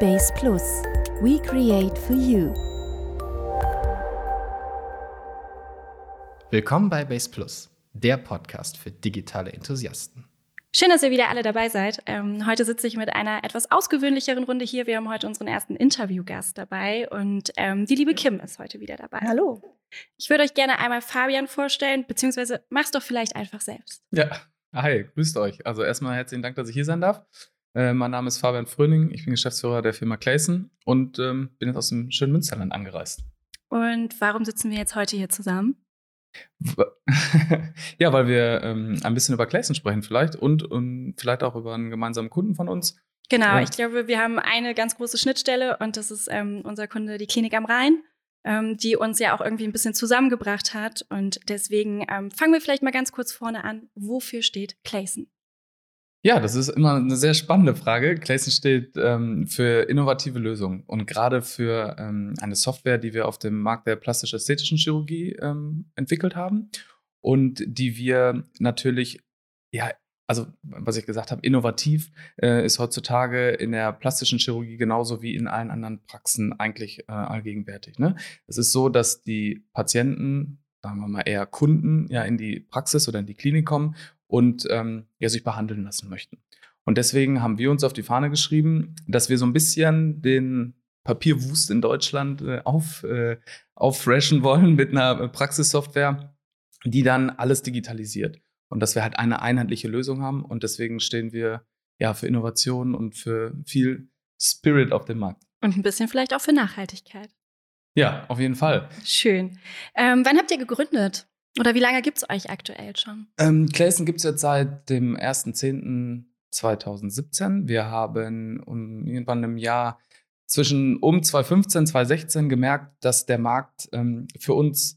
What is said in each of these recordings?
Base Plus. We create for you. Willkommen bei Base Plus, der Podcast für digitale Enthusiasten. Schön, dass ihr wieder alle dabei seid. Ähm, heute sitze ich mit einer etwas ausgewöhnlicheren Runde hier. Wir haben heute unseren ersten Interviewgast dabei und ähm, die liebe Kim ist heute wieder dabei. Hallo. Ich würde euch gerne einmal Fabian vorstellen, beziehungsweise mach's doch vielleicht einfach selbst. Ja, hi, grüßt euch. Also erstmal herzlichen Dank, dass ich hier sein darf. Äh, mein Name ist Fabian Fröning, ich bin Geschäftsführer der Firma Clayson und ähm, bin jetzt aus dem schönen Münsterland angereist. Und warum sitzen wir jetzt heute hier zusammen? ja, weil wir ähm, ein bisschen über Clayson sprechen vielleicht und, und vielleicht auch über einen gemeinsamen Kunden von uns. Genau, Ja. ich glaube, wir haben eine ganz große Schnittstelle und das ist ähm, unser Kunde, die Klinik am Rhein, ähm, die uns ja auch irgendwie ein bisschen zusammengebracht hat. Und deswegen ähm, fangen wir vielleicht mal ganz kurz vorne an. Wofür steht Clayson? Ja, das ist immer eine sehr spannende Frage. Clayson steht ähm, für innovative Lösungen und gerade für ähm, eine Software, die wir auf dem Markt der plastisch-ästhetischen Chirurgie ähm, entwickelt haben und die wir natürlich, ja, also was ich gesagt habe, innovativ äh, ist heutzutage in der plastischen Chirurgie genauso wie in allen anderen Praxen eigentlich äh, allgegenwärtig. Ne? Es ist so, dass die Patienten, sagen wir mal eher Kunden, ja in die Praxis oder in die Klinik kommen und ähm, ja, sich behandeln lassen möchten. Und deswegen haben wir uns auf die Fahne geschrieben, dass wir so ein bisschen den Papierwust in Deutschland äh, auf, äh, auffreshen wollen mit einer Praxissoftware, die dann alles digitalisiert. Und dass wir halt eine einheitliche Lösung haben. Und deswegen stehen wir ja für Innovation und für viel Spirit auf dem Markt. Und ein bisschen vielleicht auch für Nachhaltigkeit. Ja, auf jeden Fall. Schön. Ähm, wann habt ihr gegründet? Oder wie lange gibt es euch aktuell schon? Ähm, Clayson gibt es jetzt seit dem 1.10.2017. Wir haben um, irgendwann im Jahr zwischen um 2015 2016 gemerkt, dass der Markt ähm, für uns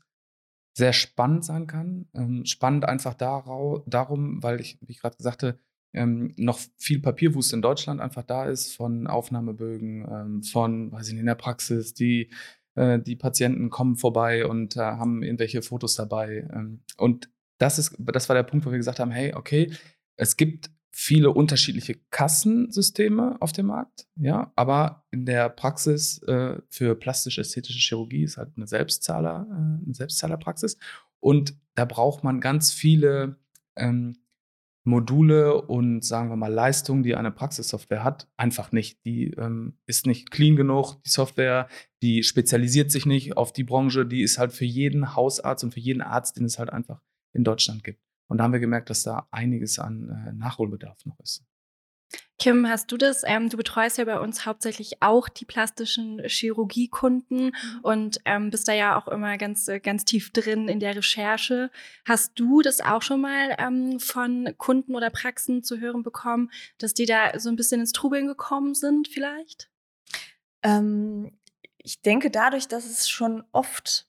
sehr spannend sein kann. Ähm, spannend einfach darau, darum, weil ich, wie ich gerade sagte, ähm, noch viel Papierwust in Deutschland einfach da ist, von Aufnahmebögen, ähm, von, weiß ich nicht, in der Praxis, die, äh, die Patienten kommen vorbei und äh, haben irgendwelche Fotos dabei. Ähm, und das, ist, das war der Punkt, wo wir gesagt haben, hey, okay, es gibt viele unterschiedliche Kassensysteme auf dem Markt, ja, aber in der Praxis äh, für plastisch-ästhetische Chirurgie ist halt eine Selbstzahler, äh, eine Selbstzahlerpraxis und da braucht man ganz viele ähm, Module und sagen wir mal Leistungen, die eine Praxissoftware hat, einfach nicht. Die ähm, ist nicht clean genug, die Software, die spezialisiert sich nicht auf die Branche, die ist halt für jeden Hausarzt und für jeden Arzt, den es halt einfach in Deutschland gibt. Und da haben wir gemerkt, dass da einiges an äh, Nachholbedarf noch ist. Kim, hast du das? Ähm, du betreust ja bei uns hauptsächlich auch die plastischen Chirurgiekunden und ähm, bist da ja auch immer ganz, äh, ganz tief drin in der Recherche. Hast du das auch schon mal ähm, von Kunden oder Praxen zu hören bekommen, dass die da so ein bisschen ins Trubeln gekommen sind vielleicht? Ähm, ich denke dadurch, dass es schon oft,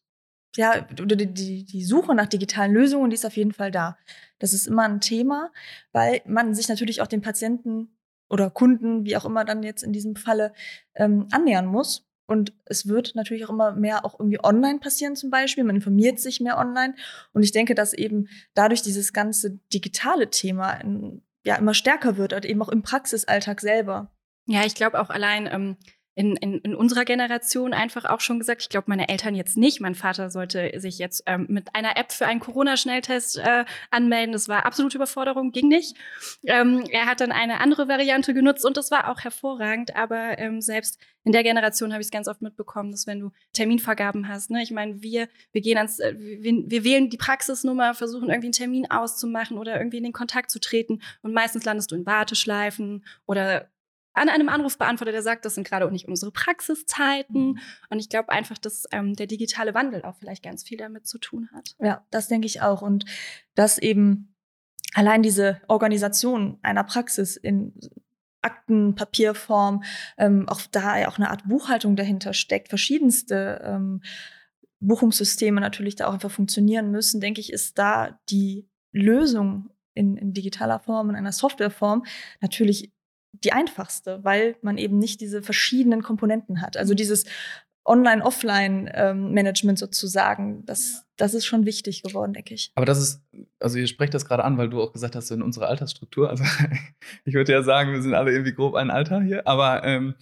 ja, die, die Suche nach digitalen Lösungen, die ist auf jeden Fall da. Das ist immer ein Thema, weil man sich natürlich auch den Patienten oder Kunden, wie auch immer dann jetzt in diesem Falle, ähm, annähern muss. Und es wird natürlich auch immer mehr auch irgendwie online passieren zum Beispiel. Man informiert sich mehr online. Und ich denke, dass eben dadurch dieses ganze digitale Thema in, ja immer stärker wird, und eben auch im Praxisalltag selber. Ja, ich glaube auch allein ähm, in, in, in unserer Generation einfach auch schon gesagt, ich glaube, meine Eltern jetzt nicht. Mein Vater sollte sich jetzt ähm, mit einer App für einen Corona-Schnelltest äh, anmelden. Das war absolute Überforderung, ging nicht. Ähm, er hat dann eine andere Variante genutzt und das war auch hervorragend. Aber ähm, selbst in der Generation habe ich es ganz oft mitbekommen, dass wenn du Terminvergaben hast, ne, ich meine, wir, wir gehen ans, äh, wir, wir wählen die Praxisnummer, versuchen irgendwie einen Termin auszumachen oder irgendwie in den Kontakt zu treten und meistens landest du in Warteschleifen oder an einem Anrufbeantworter, der sagt, das sind gerade auch nicht unsere Praxiszeiten. Und ich glaube einfach, dass ähm, der digitale Wandel auch vielleicht ganz viel damit zu tun hat. Ja, das denke ich auch. Und dass eben allein diese Organisation einer Praxis in Akten, Papierform, ähm, auch da ja auch eine Art Buchhaltung dahinter steckt, verschiedenste ähm, Buchungssysteme natürlich da auch einfach funktionieren müssen, denke ich, ist da die Lösung in, in digitaler Form, in einer Softwareform natürlich die einfachste, weil man eben nicht diese verschiedenen Komponenten hat. Also dieses Online-Offline-Management sozusagen, das, das ist schon wichtig geworden, denke ich. Aber das ist, also ihr sprecht das gerade an, weil du auch gesagt hast, in unserer Altersstruktur, also ich würde ja sagen, wir sind alle irgendwie grob ein Alter hier, aber ähm,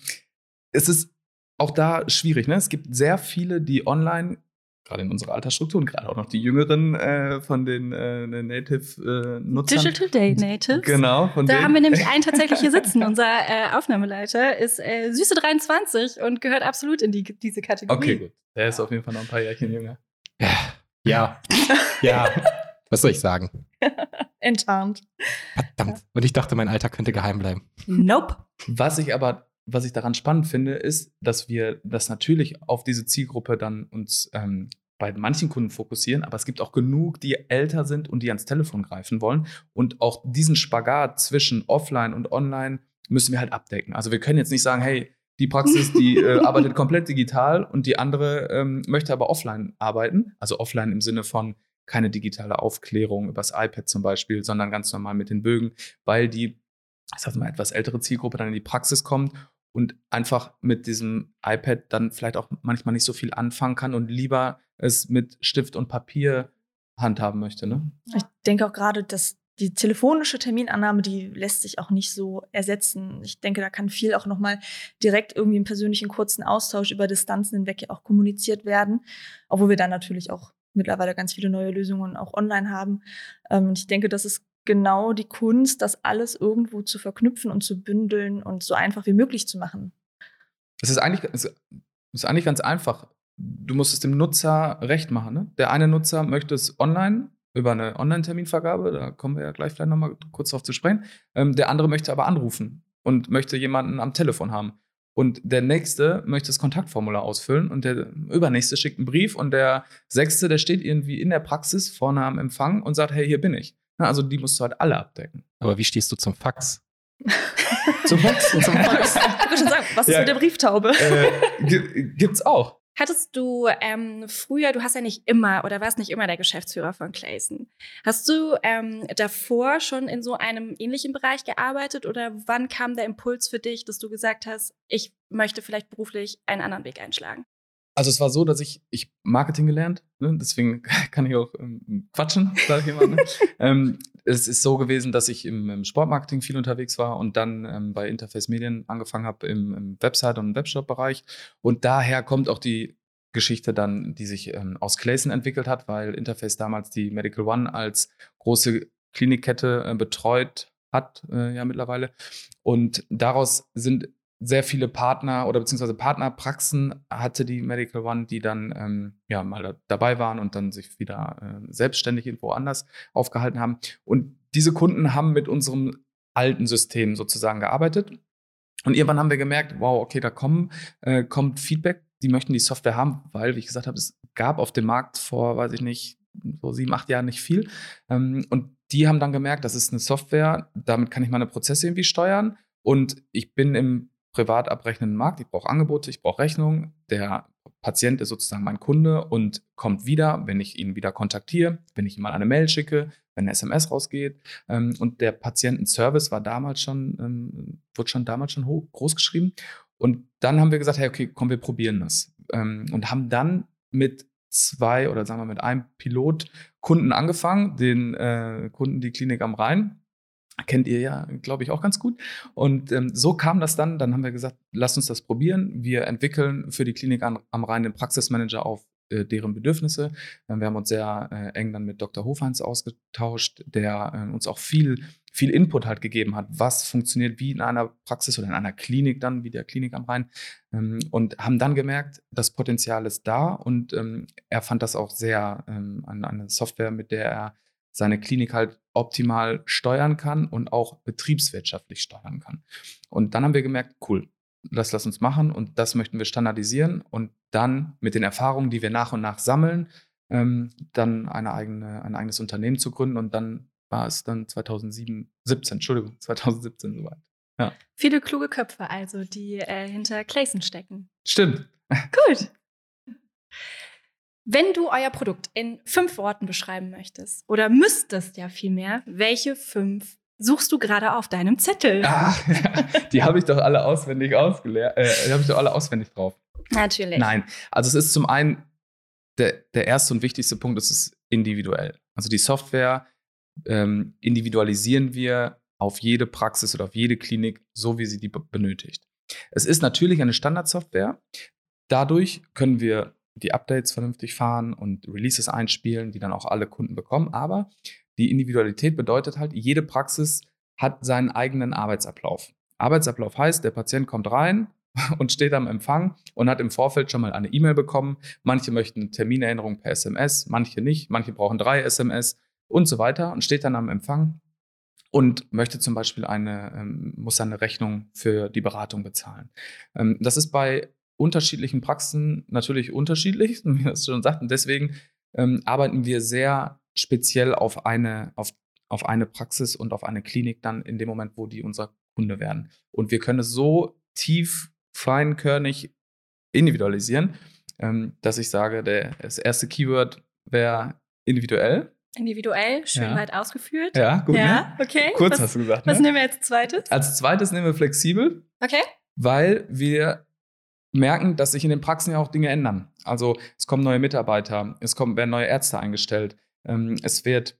es ist auch da schwierig. Ne? Es gibt sehr viele, die online, gerade in unserer Altersstruktur und gerade auch noch die Jüngeren äh, von den äh, Native-Nutzern. Digital Day Natives. Genau. Von Da denen. haben wir nämlich einen tatsächlich hier sitzen. Unser äh, Aufnahmeleiter ist äh, süße 23 und gehört absolut in die, diese Kategorie. Okay, gut. Der ist auf jeden Fall noch ein paar Jährchen jünger. Ja. Ja. Was soll ich sagen? Enttarnt. Verdammt. Und ich dachte, mein Alter könnte geheim bleiben. Nope. Was ich aber, was ich daran spannend finde, ist, dass wir das natürlich auf diese Zielgruppe dann uns ähm, bei manchen Kunden fokussieren, aber es gibt auch genug, die älter sind und die ans Telefon greifen wollen. Und auch diesen Spagat zwischen offline und online müssen wir halt abdecken. Also wir können jetzt nicht sagen, hey, die Praxis, die äh, arbeitet komplett digital und die andere ähm, möchte aber offline arbeiten. Also offline im Sinne von keine digitale Aufklärung übers iPad zum Beispiel, sondern ganz normal mit den Bögen, weil die, ich sag mal, etwas ältere Zielgruppe dann in die Praxis kommt und einfach mit diesem iPad dann vielleicht auch manchmal nicht so viel anfangen kann und lieber es mit Stift und Papier handhaben möchte. Ne? Ich denke auch gerade, dass die telefonische Terminannahme, die lässt sich auch nicht so ersetzen. Ich denke, da kann viel auch nochmal direkt irgendwie im persönlichen kurzen Austausch über Distanzen hinweg ja auch kommuniziert werden. Obwohl wir dann natürlich auch mittlerweile ganz viele neue Lösungen auch online haben. Ähm, und ich denke, das ist genau die Kunst, das alles irgendwo zu verknüpfen und zu bündeln und so einfach wie möglich zu machen. Es ist eigentlich, es ist eigentlich ganz einfach. Du musst es dem Nutzer recht machen. Ne? Der eine Nutzer möchte es online über eine Online-Terminvergabe, da kommen wir ja gleich vielleicht nochmal kurz drauf zu sprechen. Ähm, der andere möchte aber anrufen und möchte jemanden am Telefon haben. Und der nächste möchte das Kontaktformular ausfüllen und der übernächste schickt einen Brief und der sechste, der steht irgendwie in der Praxis vorne am Empfang und sagt, hey, hier bin ich. Na, also die musst du halt alle abdecken. Aber wie stehst du zum Fax? Zum Fax? Zum Fax. Ich würde schon sagen, was ist Ja. mit der Brieftaube? äh, gi- gibt's auch. Hattest du ähm, früher, du hast ja nicht immer oder warst nicht immer der Geschäftsführer von Clayson. Hast du ähm, davor schon in so einem ähnlichen Bereich gearbeitet oder wann kam der Impuls für dich, dass du gesagt hast, ich möchte vielleicht beruflich einen anderen Weg einschlagen? Also es war so, dass ich, ich Marketing gelernt, ne? deswegen kann ich auch ähm, quatschen, sage ich immer. Ne? ähm, es ist so gewesen, dass ich im, im Sportmarketing viel unterwegs war und dann ähm, bei Interface Medien angefangen habe im, im Website- und Webshop-Bereich. Und daher kommt auch die Geschichte dann, die sich ähm, aus Clayson entwickelt hat, weil Interface damals die Medical One als große Klinikkette äh, betreut hat, äh, ja mittlerweile. Und daraus sind sehr viele Partner oder beziehungsweise Partnerpraxen hatte die Medical One, die dann ähm, ja mal da, dabei waren und dann sich wieder äh, selbstständig irgendwo anders aufgehalten haben. Und diese Kunden haben mit unserem alten System sozusagen gearbeitet. Und irgendwann haben wir gemerkt, wow, okay, da kommen, äh, kommt Feedback, die möchten die Software haben, weil, wie ich gesagt habe, es gab auf dem Markt vor, weiß ich nicht, so sieben, acht Jahren nicht viel. Ähm, und die haben dann gemerkt, das ist eine Software, damit kann ich meine Prozesse irgendwie steuern. Und ich bin im privat abrechnenden Markt, ich brauche Angebote, ich brauche Rechnungen. Der Patient ist sozusagen mein Kunde und kommt wieder, wenn ich ihn wieder kontaktiere, wenn ich ihm mal eine Mail schicke, wenn eine SMS rausgeht. Ähm, und der Patientenservice war damals schon, ähm, wurde schon damals schon hoch, groß geschrieben. Und dann haben wir gesagt, hey, okay, komm, wir probieren das. Ähm, und haben dann mit zwei oder sagen wir mit einem Pilotkunden angefangen, den äh, Kunden die Klinik am Rhein. Kennt ihr ja, glaube ich, auch ganz gut. Und ähm, so kam das dann. Dann haben wir gesagt, lasst uns das probieren. Wir entwickeln für die Klinik an, am Rhein den Praxismanager auf äh, deren Bedürfnisse. Äh, wir haben uns sehr äh, eng dann mit Dr. Hofheinz ausgetauscht, der äh, uns auch viel, viel Input halt gegeben hat, was funktioniert wie in einer Praxis oder in einer Klinik dann, wie der Klinik am Rhein. Ähm, und haben dann gemerkt, das Potenzial ist da. Und ähm, er fand das auch sehr ähm, an eine Software, mit der er seine Klinik halt optimal steuern kann und auch betriebswirtschaftlich steuern kann. Und dann haben wir gemerkt, cool, das lass uns machen und das möchten wir standardisieren und dann mit den Erfahrungen, die wir nach und nach sammeln, ähm, dann eine eigene, ein eigenes Unternehmen zu gründen und dann war es dann 2007, 17, Entschuldigung, 2017 soweit. Viele kluge Köpfe also, die äh, hinter Clayson stecken. Stimmt. Gut. Wenn du euer Produkt in fünf Worten beschreiben möchtest oder müsstest ja vielmehr, welche fünf suchst du gerade auf deinem Zettel? Ah, die habe ich doch alle auswendig ausgelernt, äh, die habe ich doch alle auswendig drauf. Natürlich. Nein, also es ist zum einen der, der erste und wichtigste Punkt, es ist individuell. Also die Software ähm, individualisieren wir auf jede Praxis oder auf jede Klinik, so wie sie die be- benötigt. Es ist natürlich eine Standardsoftware. Dadurch können wir die Updates vernünftig fahren und Releases einspielen, die dann auch alle Kunden bekommen. Aber die Individualität bedeutet halt, jede Praxis hat seinen eigenen Arbeitsablauf. Arbeitsablauf heißt, der Patient kommt rein und steht am Empfang und hat im Vorfeld schon mal eine E-Mail bekommen. Manche möchten Terminerinnerung per SMS, manche nicht, manche brauchen drei SMS und so weiter und steht dann am Empfang und möchte zum Beispiel eine, ähm, muss eine Rechnung für die Beratung bezahlen. Ähm, das ist bei unterschiedlichen Praxen natürlich unterschiedlich, wie es schon sagten. Deswegen ähm, arbeiten wir sehr speziell auf eine, auf, auf eine Praxis und auf eine Klinik dann in dem Moment, wo die unser Kunde werden. Und wir können es so tief, feinkörnig individualisieren, ähm, dass ich sage, der, das erste Keyword wäre individuell. Individuell, schön Ja. weit ausgeführt. Ja, gut. Ja, Ne? okay. Kurz was, hast du gesagt. was Ne? nehmen wir als zweites? Als zweites nehmen wir flexibel. Okay. weil wir merken, dass sich in den Praxen ja auch Dinge ändern. Also es kommen neue Mitarbeiter, es kommen, werden neue Ärzte eingestellt, ähm, es wird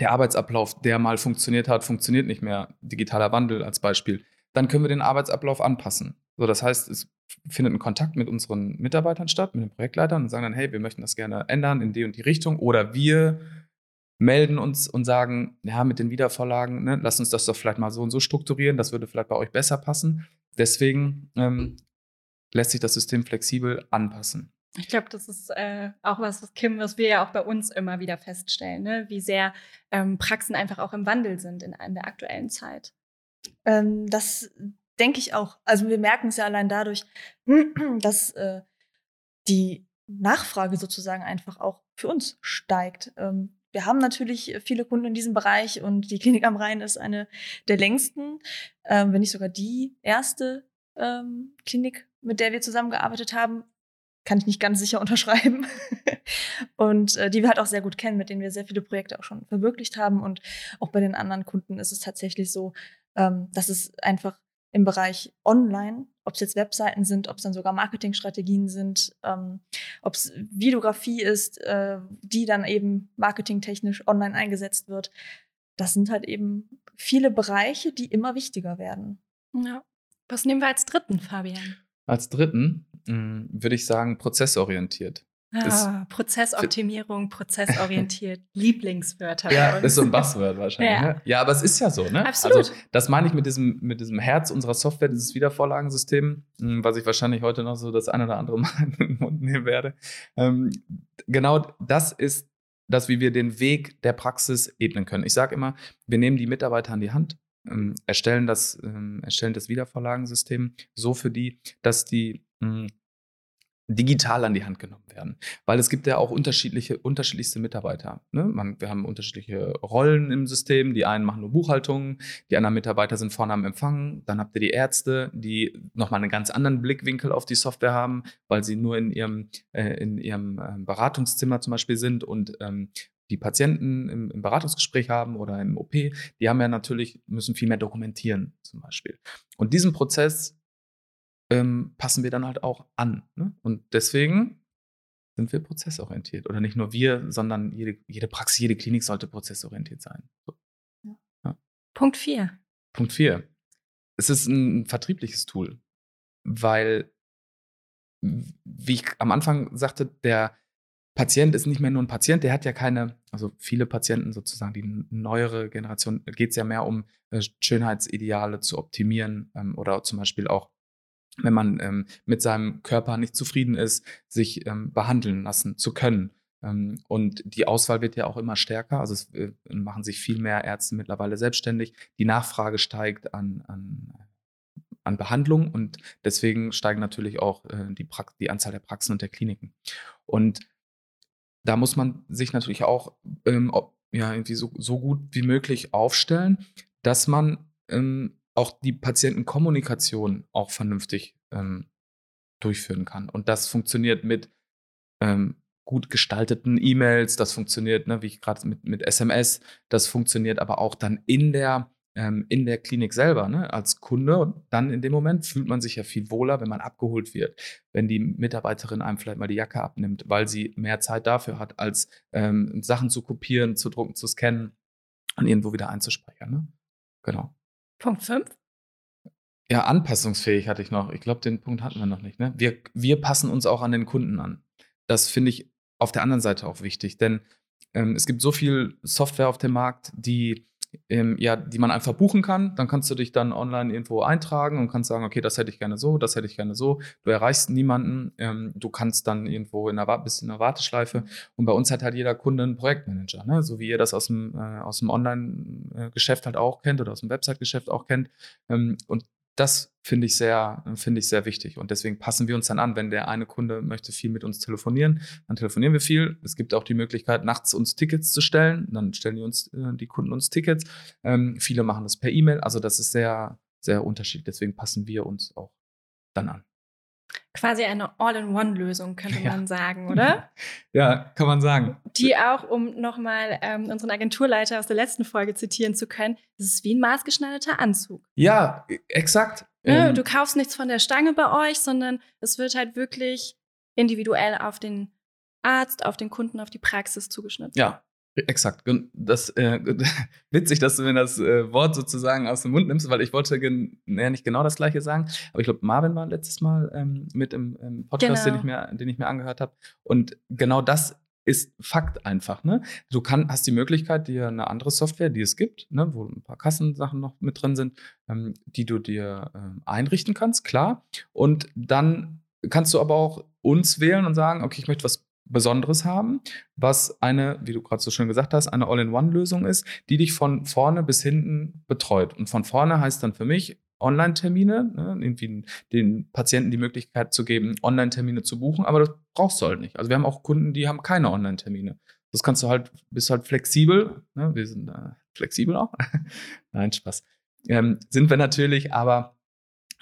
der Arbeitsablauf, der mal funktioniert hat, funktioniert nicht mehr. Digitaler Wandel als Beispiel. Dann können wir den Arbeitsablauf anpassen. So, das heißt, es findet ein Kontakt mit unseren Mitarbeitern statt, mit den Projektleitern und sagen dann, hey, wir möchten das gerne ändern in die und die Richtung. Oder wir melden uns und sagen, ja, mit den Wiedervorlagen, ne, lasst uns das doch vielleicht mal so und so strukturieren, das würde vielleicht bei euch besser passen. Deswegen ähm, lässt sich das System flexibel anpassen. Ich glaube, das ist äh, auch was, was Kim, was wir ja auch bei uns immer wieder feststellen, ne? wie sehr ähm, Praxen einfach auch im Wandel sind in, in der aktuellen Zeit. Ähm, das denke ich auch. Also wir merken es ja allein dadurch, dass äh, die Nachfrage sozusagen einfach auch für uns steigt. Ähm, wir haben natürlich viele Kunden in diesem Bereich und die Klinik am Rhein ist eine der längsten, ähm, wenn nicht sogar die erste ähm, Klinik, mit der wir zusammengearbeitet haben. Kann ich nicht ganz sicher unterschreiben. und äh, die wir halt auch sehr gut kennen, mit denen wir sehr viele Projekte auch schon verwirklicht haben. Und auch bei den anderen Kunden ist es tatsächlich so, ähm, dass es einfach im Bereich Online, ob es jetzt Webseiten sind, ob es dann sogar Marketingstrategien sind, ähm, ob es Videografie ist, äh, die dann eben marketingtechnisch online eingesetzt wird. Das sind halt eben viele Bereiche, die immer wichtiger werden. Ja. Was nehmen wir als dritten, Fabian? Als dritten mh, würde ich sagen, prozessorientiert. Ah, Prozessoptimierung, prozessorientiert, Lieblingswörter. Ja, ist so ein Buzzword wahrscheinlich. Ja. Ne? ja, aber es ist ja so, ne? Absolut. Also, das meine ich mit diesem, mit diesem Herz unserer Software, dieses Wiedervorlagensystem, mh, was ich wahrscheinlich heute noch so das ein oder andere Mal in den Mund nehmen werde. Ähm, genau das ist das, wie wir den Weg der Praxis ebnen können. Ich sage immer, wir nehmen die Mitarbeiter an die Hand, ähm, erstellen, das, ähm, erstellen das Wiedervorlagensystem so für die, dass die mh, digital an die Hand genommen werden. Weil es gibt ja auch unterschiedliche, unterschiedlichste Mitarbeiter. Ne? Man, wir haben unterschiedliche Rollen im System. Die einen machen nur Buchhaltung, die anderen Mitarbeiter sind vorne am Empfang. Dann habt ihr die Ärzte, die nochmal einen ganz anderen Blickwinkel auf die Software haben, weil sie nur in ihrem, äh, in ihrem äh, Beratungszimmer zum Beispiel sind und ähm, die Patienten im, im Beratungsgespräch haben oder im OP, die haben ja natürlich, müssen viel mehr dokumentieren zum Beispiel. Und diesen Prozess ähm, passen wir dann halt auch an. Ne? Und deswegen sind wir prozessorientiert. Oder nicht nur wir, sondern jede, jede Praxis, jede Klinik sollte prozessorientiert sein. So. Punkt 4. Punkt 4. Es ist ein vertriebliches Tool, weil, wie ich am Anfang sagte, der Patient ist nicht mehr nur ein Patient, der hat ja keine, also viele Patienten sozusagen, die neuere Generation, geht es ja mehr um äh, Schönheitsideale zu optimieren ähm, oder zum Beispiel auch wenn man ähm, mit seinem Körper nicht zufrieden ist, sich ähm, behandeln lassen zu können. Ähm, und die Auswahl wird ja auch immer stärker. Also es äh, machen sich viel mehr Ärzte mittlerweile selbstständig. Die Nachfrage steigt an, an, an Behandlung und deswegen steigen natürlich auch äh, die, die Anzahl der Praxen und der Kliniken. Und da muss man sich natürlich auch ähm, ja, irgendwie so, so gut wie möglich aufstellen, dass man ähm, auch die Patientenkommunikation auch vernünftig ähm, durchführen kann. Und das funktioniert mit ähm, gut gestalteten E-Mails, das funktioniert, ne, wie ich gerade mit, mit SMS, das funktioniert aber auch dann in der, ähm, in der Klinik selber, ne, als Kunde. Und dann in dem Moment fühlt man sich ja viel wohler, wenn man abgeholt wird. Wenn die Mitarbeiterin einem vielleicht mal die Jacke abnimmt, weil sie mehr Zeit dafür hat, als ähm, Sachen zu kopieren, zu drucken, zu scannen und irgendwo wieder einzuspeichern. Ne? Genau. Punkt 5. Ja, anpassungsfähig hatte ich noch. Ich glaube, den Punkt hatten wir noch nicht. Ne? Wir, wir passen uns auch an den Kunden an. Das finde ich auf der anderen Seite auch wichtig, denn ähm, es gibt so viel Software auf dem Markt, die ähm, ja, die man einfach buchen kann. Dann kannst du dich dann online irgendwo eintragen und kannst sagen, okay, das hätte ich gerne so, das hätte ich gerne so. Du erreichst niemanden. Ähm, du kannst dann irgendwo in der, bist in der Warteschleife. Und bei uns hat halt jeder Kunde einen Projektmanager, ne? so wie ihr das aus dem, äh, dem Online-Geschäft halt auch kennt oder aus dem Website-Geschäft auch kennt. Ähm, und das finde ich sehr, finde ich sehr wichtig. Und deswegen passen wir uns dann an. Wenn der eine Kunde möchte viel mit uns telefonieren, dann telefonieren wir viel. Es gibt auch die Möglichkeit, nachts uns Tickets zu stellen. Dann stellen die uns, äh, die Kunden uns Tickets. Ähm, viele machen das per E-Mail. Also das ist sehr, sehr unterschiedlich. Deswegen passen wir uns auch dann an. Quasi eine All-in-One-Lösung, könnte ja. man sagen, oder? ja, kann man sagen. Die auch, um nochmal ähm, unseren Agenturleiter aus der letzten Folge zitieren zu können, das ist wie ein maßgeschneiderter Anzug. Ja, e, exakt. Ja, ähm, du kaufst nichts von der Stange bei euch, sondern es wird halt wirklich individuell auf den Arzt, auf den Kunden, auf die Praxis zugeschnitten. Ja, Exakt. Das äh, witzig, dass du mir das äh, Wort sozusagen aus dem Mund nimmst, weil ich wollte gen ja, nicht genau das gleiche sagen. Aber ich glaube, Marvin war letztes Mal ähm, mit im, im Podcast, genau. den, ich mir, den ich mir angehört habe. Und genau das ist Fakt einfach. Ne? Du kann, hast die Möglichkeit, dir eine andere Software, die es gibt, ne, wo ein paar Kassensachen noch mit drin sind, ähm, die du dir ähm, einrichten kannst, klar. Und dann kannst du aber auch uns wählen und sagen, okay, ich möchte was Besonderes haben, was eine, wie du gerade so schön gesagt hast, eine All-in-One-Lösung ist, die dich von vorne bis hinten betreut. Und von vorne heißt dann für mich Online-Termine, ne, irgendwie den Patienten die Möglichkeit zu geben, Online-Termine zu buchen, aber das brauchst du halt nicht. Also wir haben auch Kunden, die haben keine Online-Termine. Das kannst du halt, bist halt flexibel. Ne? Wir sind äh, flexibel auch. Nein, Spaß. Ähm, sind wir natürlich, aber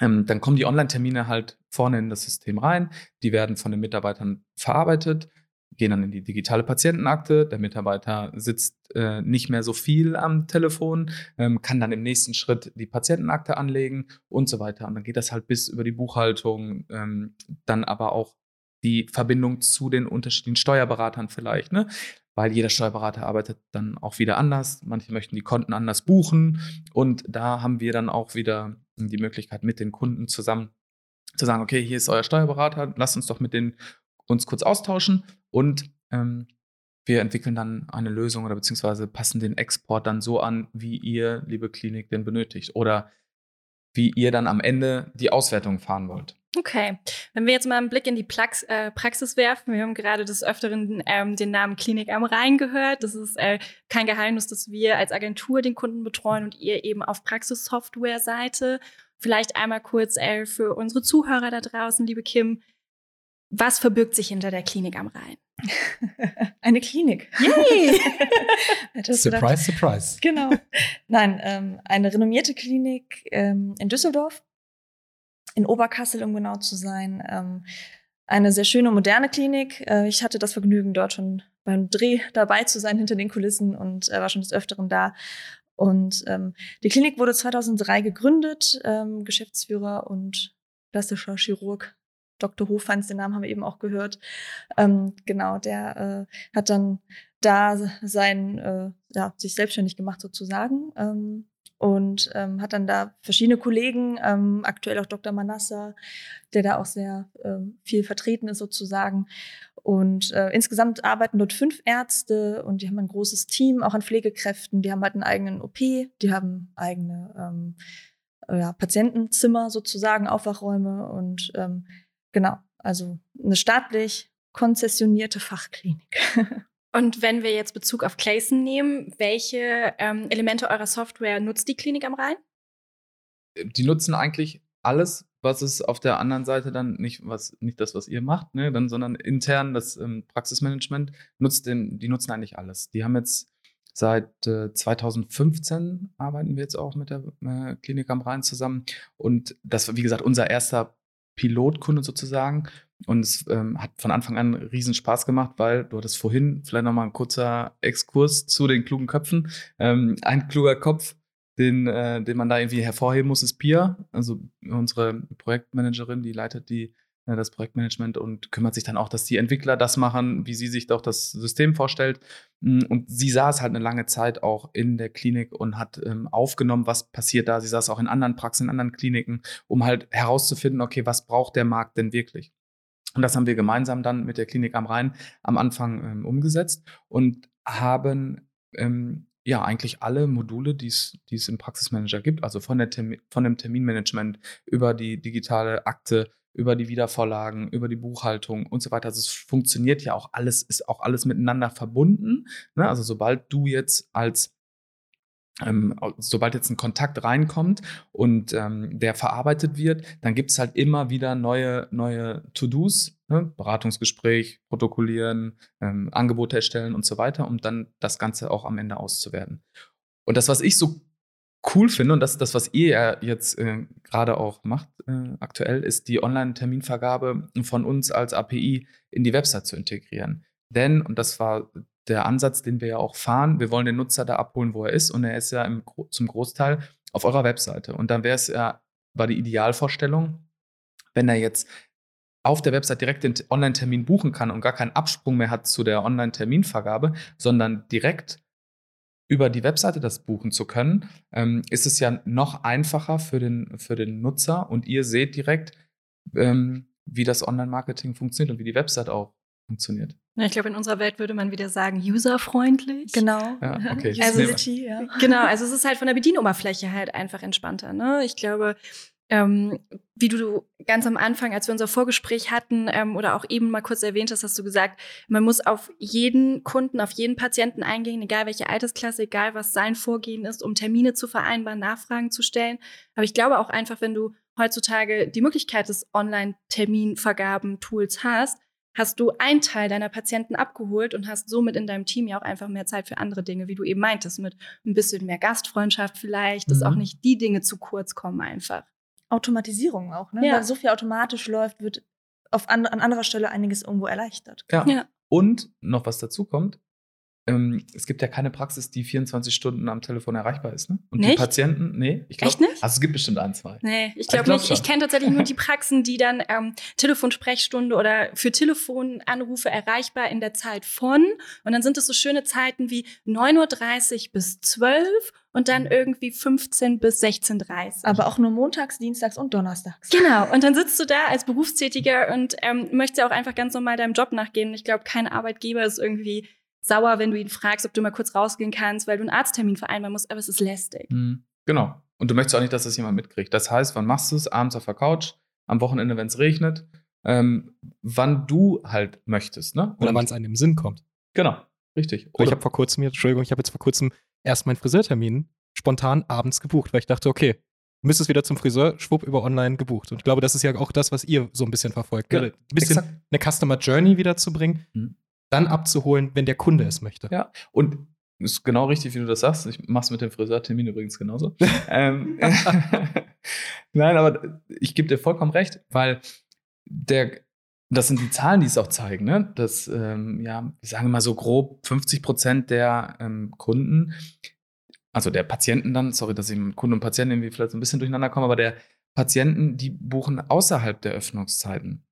ähm, dann kommen die Online-Termine halt vorne in das System rein. Die werden von den Mitarbeitern verarbeitet, gehen dann in die digitale Patientenakte. Der Mitarbeiter sitzt äh, nicht mehr so viel am Telefon, ähm, kann dann im nächsten Schritt die Patientenakte anlegen und so weiter. Und dann geht das halt bis über die Buchhaltung, ähm, dann aber auch die Verbindung zu den unterschiedlichen Steuerberatern vielleicht, ne? weil jeder Steuerberater arbeitet dann auch wieder anders. Manche möchten die Konten anders buchen und da haben wir dann auch wieder die Möglichkeit mit den Kunden zusammen zu sagen, okay, hier ist euer Steuerberater, lasst uns doch mit denen uns kurz austauschen und ähm, wir entwickeln dann eine Lösung oder beziehungsweise passen den Export dann so an, wie ihr, liebe Klinik, den benötigt oder wie ihr dann am Ende die Auswertung fahren wollt. Okay, wenn wir jetzt mal einen Blick in die Prax äh, Praxis werfen, wir haben gerade des Öfteren ähm, den Namen Klinik am Rhein gehört. Das ist äh, kein Geheimnis, dass wir als Agentur den Kunden betreuen und ihr eben auf Praxissoftware-Seite. Vielleicht einmal kurz äh, für unsere Zuhörer da draußen, liebe Kim, was verbirgt sich hinter der Klinik am Rhein? Eine Klinik. Yay! surprise, surprise. Genau. Nein, ähm, eine renommierte Klinik ähm, in Düsseldorf, in Oberkassel, um genau zu sein. Ähm, eine sehr schöne, moderne Klinik. Äh, ich hatte das Vergnügen, dort schon beim Dreh dabei zu sein, hinter den Kulissen und äh, war schon des Öfteren da. Und ähm, die Klinik wurde 2003 gegründet. Ähm, Geschäftsführer und klassischer Chirurg Dr. Hofhans, den Namen haben wir eben auch gehört. Ähm, genau, der äh, hat dann da sein, äh, ja, sich selbstständig gemacht sozusagen. Ähm, und ähm, hat dann da verschiedene Kollegen, ähm, aktuell auch Dr. Manassa, der da auch sehr ähm, viel vertreten ist sozusagen. Und äh, insgesamt arbeiten dort fünf Ärzte und die haben ein großes Team, auch an Pflegekräften. Die haben halt einen eigenen OP, die haben eigene ähm, ja, Patientenzimmer sozusagen, Aufwachräume und ähm, genau, also eine staatlich konzessionierte Fachklinik. Und wenn wir jetzt Bezug auf Clayson nehmen, welche ähm, Elemente eurer Software nutzt die Klinik am Rhein? Die nutzen eigentlich alles, was es auf der anderen Seite dann nicht, was, nicht das, was ihr macht, ne, dann, sondern intern das ähm, Praxismanagement nutzt den, die nutzen eigentlich alles. Die haben jetzt seit äh, 2015 arbeiten wir jetzt auch mit der äh, Klinik am Rhein zusammen. Und das war, wie gesagt, unser erster Pilotkunde sozusagen. Und es ähm, hat von Anfang an riesen Spaß gemacht, weil du hattest vorhin vielleicht nochmal ein kurzer Exkurs zu den klugen Köpfen. Ähm, ein kluger Kopf, den, äh, den man da irgendwie hervorheben muss, ist Pia. Also unsere Projektmanagerin, die leitet die äh, das Projektmanagement und kümmert sich dann auch, dass die Entwickler das machen, wie sie sich doch das System vorstellt. Mm, und sie saß halt eine lange Zeit auch in der Klinik und hat ähm, aufgenommen, was passiert da. Sie saß auch in anderen Praxen, in anderen Kliniken, um halt herauszufinden, okay, was braucht der Markt denn wirklich? Und das haben wir gemeinsam dann mit der Klinik am Rhein am Anfang ähm, umgesetzt und haben ähm, ja eigentlich alle Module, die es im Praxismanager gibt, also von, der von dem Terminmanagement über die digitale Akte, über die Wiedervorlagen, über die Buchhaltung und so weiter. Also es funktioniert ja auch alles, ist auch alles miteinander verbunden. Ne? Also sobald du jetzt als ähm, sobald jetzt ein Kontakt reinkommt und ähm, der verarbeitet wird, dann gibt es halt immer wieder neue, neue To-Dos, ne? Beratungsgespräch, protokollieren, ähm, Angebote erstellen und so weiter, um dann das Ganze auch am Ende auszuwerten. Und das, was ich so cool finde, und das das, was ihr jetzt äh, gerade auch macht äh, aktuell, ist die Online-Terminvergabe von uns als API in die Website zu integrieren. Denn, und das war der Ansatz, den wir ja auch fahren. Wir wollen den Nutzer da abholen, wo er ist. Und er ist ja im, zum Großteil auf eurer Webseite. Und dann wäre es ja, war die Idealvorstellung, wenn er jetzt auf der Website direkt den Online-Termin buchen kann und gar keinen Absprung mehr hat zu der Online-Terminvergabe, sondern direkt über die Webseite das buchen zu können, ähm, ist es ja noch einfacher für den, für den Nutzer und ihr seht direkt, ähm, wie das Online-Marketing funktioniert und wie die Website auch funktioniert. Ja, ich glaube, in unserer Welt würde man wieder sagen, userfreundlich. Genau. Ja, okay. Also, ja. Genau, also es ist halt von der Bedienoberfläche halt einfach entspannter. Ne? Ich glaube, ähm, wie du ganz am Anfang, als wir unser Vorgespräch hatten ähm, oder auch eben mal kurz erwähnt hast, hast du gesagt, man muss auf jeden Kunden, auf jeden Patienten eingehen, egal welche Altersklasse, egal was sein Vorgehen ist, um Termine zu vereinbaren, Nachfragen zu stellen. Aber ich glaube auch einfach, wenn du heutzutage die Möglichkeit des Online-Terminvergaben-Tools hast, hast du einen Teil deiner Patienten abgeholt und hast somit in deinem Team ja auch einfach mehr Zeit für andere Dinge, wie du eben meintest, mit ein bisschen mehr Gastfreundschaft vielleicht, dass auch mhm. nicht die Dinge zu kurz kommen einfach. Automatisierung auch, ne? Ja. Weil so viel automatisch läuft, wird auf an, an anderer Stelle einiges irgendwo erleichtert. Ja. ja. Und noch was dazu kommt, ähm, es gibt ja keine Praxis, die 24 Stunden am Telefon erreichbar ist. Ne? Und nicht? die Patienten, nee, ich glaube. Echt nicht? Also es gibt bestimmt ein, zwei. Nee, ich glaube glaub nicht. Schon. Ich kenne tatsächlich nur die Praxen, die dann ähm, Telefonsprechstunde oder für Telefonanrufe erreichbar in der Zeit von. Und dann sind es so schöne Zeiten wie 9.30 Uhr bis 12 und dann irgendwie 15 bis 16.30 Uhr. Aber auch nur montags, dienstags und donnerstags. Genau. Und dann sitzt du da als Berufstätiger und ähm, möchtest auch einfach ganz normal deinem Job nachgehen. Ich glaube, kein Arbeitgeber ist irgendwie sauer, wenn du ihn fragst, ob du mal kurz rausgehen kannst, weil du einen Arzttermin vereinbaren musst, aber es ist lästig. Mhm. Genau. Und du möchtest auch nicht, dass das jemand mitkriegt. Das heißt, wann machst du es? Abends auf der Couch, am Wochenende, wenn es regnet, ähm, wann du halt möchtest. Ne? Oder wann es einem im Sinn kommt. Genau, richtig. Oder ich habe vor kurzem, Entschuldigung, ich habe jetzt vor kurzem erst meinen Friseurtermin spontan abends gebucht, weil ich dachte, okay, müsstest wieder zum Friseur, schwupp über online gebucht. Und ich glaube, das ist ja auch das, was ihr so ein bisschen verfolgt. Ja, ein bisschen exakt. eine Customer Journey wiederzubringen. Mhm dann abzuholen, wenn der Kunde es möchte. Ja, und ist genau richtig, wie du das sagst. Ich mache es mit dem Friseurtermin übrigens genauso. ähm, Nein, aber ich gebe dir vollkommen recht, weil der, das sind die Zahlen, die es auch zeigen, ne? dass, ähm, ja, ich sage mal so grob 50 Prozent der ähm, Kunden, also der Patienten dann, sorry, dass ich mit Kunden und Patienten irgendwie vielleicht so ein bisschen durcheinander komme, aber der Patienten, die buchen außerhalb der Öffnungszeiten.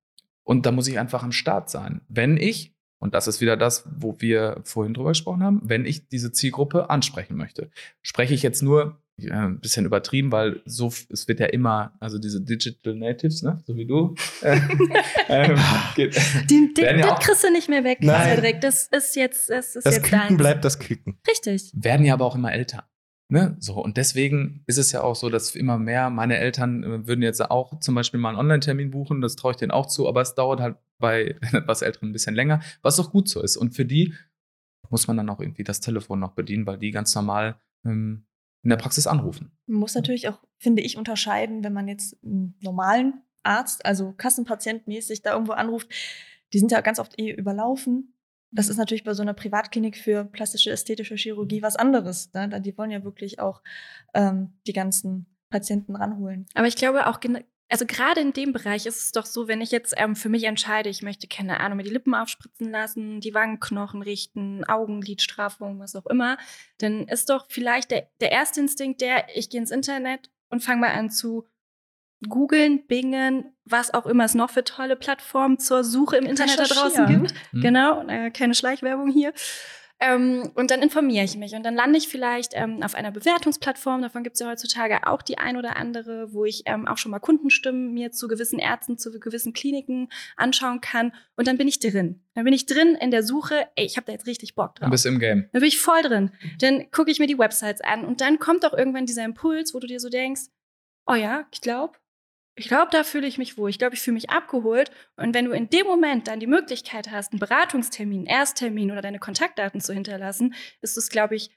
Und da muss ich einfach am Start sein. Wenn ich und das ist wieder das, wo wir vorhin drüber gesprochen haben, wenn ich diese Zielgruppe ansprechen möchte. Spreche ich jetzt nur, ja, ein bisschen übertrieben, weil so, es wird ja immer, also diese Digital Natives, ne, so wie du. Äh, ähm, geht, den, den, ja das kriegst du nicht mehr weg, Cedric. Das ist jetzt, das ist das jetzt Küken bleibt das Küken. Richtig. Werden ja aber auch immer älter. Ne? So, und deswegen ist es ja auch so, dass immer mehr, meine Eltern äh, würden jetzt auch zum Beispiel mal einen Online-Termin buchen, das traue ich denen auch zu, aber es dauert halt bei etwas Älteren ein bisschen länger, was auch gut so ist. Und für die muss man dann auch irgendwie das Telefon noch bedienen, weil die ganz normal ähm, in der Praxis anrufen. Man muss natürlich auch, finde ich, unterscheiden, wenn man jetzt einen normalen Arzt, also Kassenpatientmäßig da irgendwo anruft, die sind ja ganz oft eh überlaufen das ist natürlich bei so einer Privatklinik für plastische ästhetische Chirurgie was anderes. Ne? Die wollen ja wirklich auch ähm, die ganzen Patienten ranholen. Aber ich glaube auch, also gerade in dem Bereich ist es doch so, wenn ich jetzt ähm, für mich entscheide, ich möchte, keine Ahnung, mir die Lippen aufspritzen lassen, die Wangenknochen richten, Augenlidstraffung, was auch immer, dann ist doch vielleicht der, der erste Instinkt der, ich gehe ins Internet und fange mal an zu googeln, bingen, was auch immer es noch für tolle Plattformen zur Suche im Internet da draußen gibt. Mhm. Genau, äh, keine Schleichwerbung hier. Ähm, und dann informiere ich mich und dann lande ich vielleicht ähm, auf einer Bewertungsplattform. Davon gibt es ja heutzutage auch die ein oder andere, wo ich ähm, auch schon mal Kundenstimmen mir zu gewissen Ärzten, zu gewissen Kliniken anschauen kann. Und dann bin ich drin. Dann bin ich drin in der Suche. Ey, ich habe da jetzt richtig Bock drauf. Dann bist du im Game. Da bin ich voll drin. Dann gucke ich mir die Websites an und dann kommt auch irgendwann dieser Impuls, wo du dir so denkst, oh ja, ich glaube, ich glaube, da fühle ich mich wohl. Ich glaube, ich fühle mich abgeholt. Und wenn du in dem Moment dann die Möglichkeit hast, einen Beratungstermin, einen Ersttermin oder deine Kontaktdaten zu hinterlassen, ist es, glaube ich,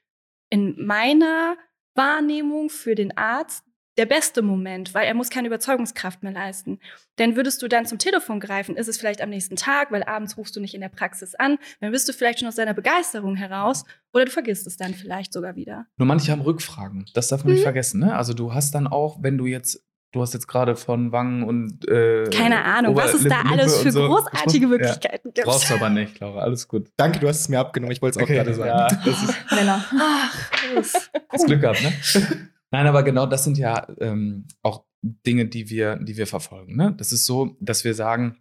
in meiner Wahrnehmung für den Arzt der beste Moment, weil er muss keine Überzeugungskraft mehr leisten. Denn würdest du dann zum Telefon greifen, ist es vielleicht am nächsten Tag, weil abends rufst du nicht in der Praxis an, dann bist du vielleicht schon aus deiner Begeisterung heraus oder du vergisst es dann vielleicht sogar wieder. Nur manche haben Rückfragen. Das darf man nicht Mhm. vergessen. Ne? Also du hast dann auch, wenn du jetzt, du hast jetzt gerade von Wangen und äh, Keine Ahnung, was es da alles für so großartige. Möglichkeiten Ja. gibt. Brauchst du aber nicht, Laura. Alles gut. Danke, du hast es mir abgenommen. Ich wollte es auch gerade sagen. Ja, das ist Männer. Ach, das- Hast Glück gehabt, ne? Nein, aber genau das sind ja ähm, auch Dinge, die wir, die wir verfolgen. Ne? Das ist so, dass wir sagen,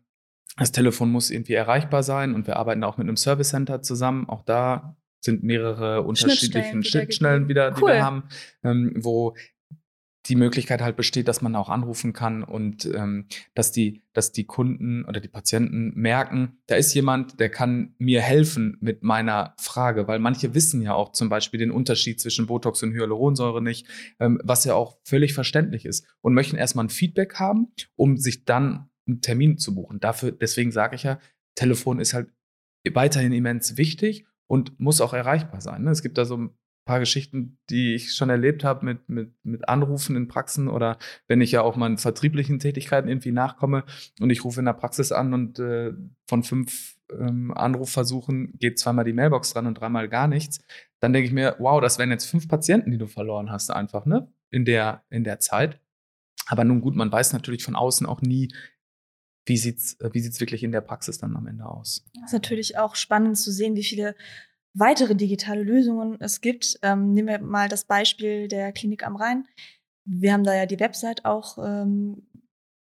das Telefon muss irgendwie erreichbar sein und wir arbeiten auch mit einem Service Center zusammen. Auch da sind mehrere unterschiedliche wieder Schnittstellen wieder, die Cool. wir haben, ähm, wo die Möglichkeit halt besteht, dass man auch anrufen kann und ähm, dass die, dass die Kunden oder die Patienten merken, da ist jemand, der kann mir helfen mit meiner Frage, weil manche wissen ja auch zum Beispiel den Unterschied zwischen Botox und Hyaluronsäure nicht, ähm, was ja auch völlig verständlich ist und möchten erstmal ein Feedback haben, um sich dann einen Termin zu buchen. Dafür, deswegen sage ich ja, Telefon ist halt weiterhin immens wichtig und muss auch erreichbar sein. Ne? Es gibt da so ein paar Geschichten, die ich schon erlebt habe mit, mit, mit Anrufen in Praxen oder wenn ich ja auch meinen vertrieblichen Tätigkeiten irgendwie nachkomme und ich rufe in der Praxis an und äh, von fünf ähm, Anrufversuchen geht zweimal die Mailbox dran und dreimal gar nichts, dann denke ich mir, wow, das wären jetzt fünf Patienten, die du verloren hast einfach, ne? In der, in der Zeit. Aber nun gut, man weiß natürlich von außen auch nie, wie sieht's, äh, wie sieht's wirklich in der Praxis dann am Ende aus. Das ist natürlich auch spannend zu sehen, wie viele weitere digitale Lösungen es gibt. Ähm, nehmen wir mal das Beispiel der Klinik am Rhein. Wir haben da ja die Website auch ähm,